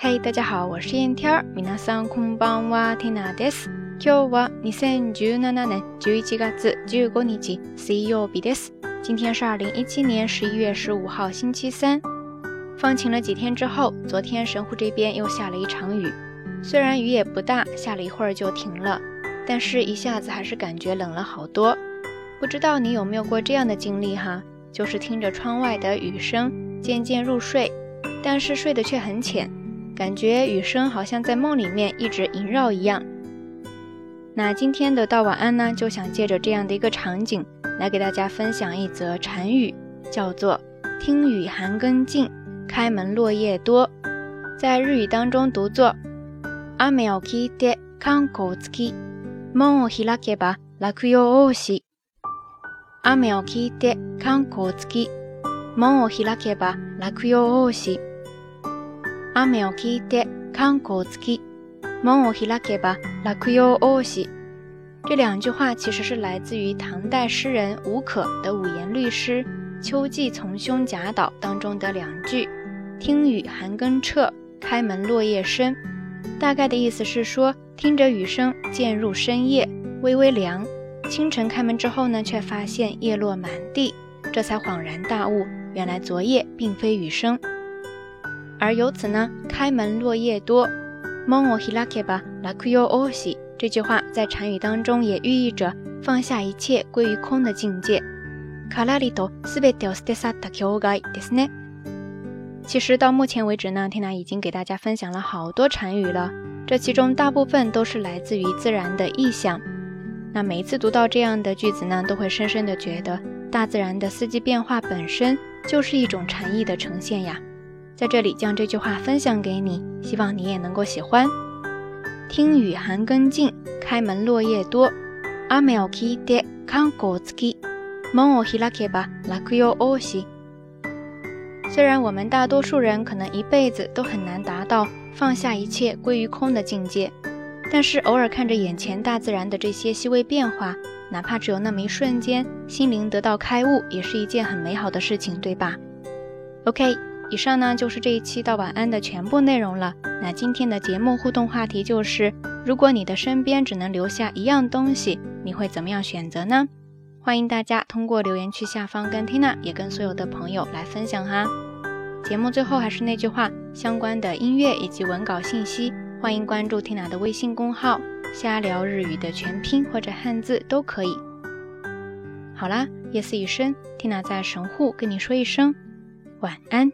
嘿，大家好，我是燕天儿。皆さんこんばんは、ティナです。今日は二千十七年十一月十五日、水曜日です。今天是二零一七年十一月十五号，星期三。放晴了几天之后，昨天神户这边又下了一场雨。虽然雨也不大，下了一会儿就停了，但是一下子还是感觉冷了好多。不知道你有没有过这样的经历哈？就是听着窗外的雨声，渐渐入睡，但是睡得却很浅。 感觉雨声好像在梦里面一直萦绕一样。那今天的道晚安呢，就想借着这样的一个场景，来给大家分享一则禅语，叫做“听雨寒更尽，开门落叶多”。在日语当中读作“雨を聞いて観光つき、門を開けば落葉多し”。雨を聞いて観光つき、門を開けば落葉多し。 雨を聞いて観光つき，門を開けば落葉多し。这两句话其实是来自于唐代诗人吴可的五言律诗《秋季从兄贾岛》当中的两句：“听雨寒更彻，开门落叶深。”大概的意思是说，听着雨声渐入深夜，微微凉。清晨开门之后呢，却发现叶落满地，这才恍然大悟，原来昨夜并非雨声。 而由此呢，开门落叶多，这句话在禅语当中也寓意着放下一切归于空的境界。其实到目前为止呢，天娜已经给大家分享了好多禅语了，这其中大部分都是来自于自然的意象。那每一次读到这样的句子呢，都会深深的觉得大自然的四季变化本身就是一种禅意的呈现呀。在这里将这句话分享给你，希望你也能够喜欢。听雨寒更尽，开门落叶多。雨を聞いて観光つき、門を開けば落葉多し。虽然我们大多数人可能一辈子都很难达到放下一切归于空的境界，但是偶尔看着眼前大自然的这些细微变化，哪怕只有那么一瞬间，心灵得到开悟，也是一件很美好的事情，对吧？OK。 以上呢就是这一期到晚安的全部内容了。那今天的节目互动话题就是：如果你的身边只能留下一样东西，你会怎么样选择呢？欢迎大家通过留言区下方跟 Tina 也跟所有的朋友来分享哈。节目最后还是那句话，相关的音乐以及文稿信息，欢迎关注 Tina 的微信公号“瞎聊日语”的全拼或者汉字都可以。好啦，夜色已深，缇娜在神户跟你说一声晚安。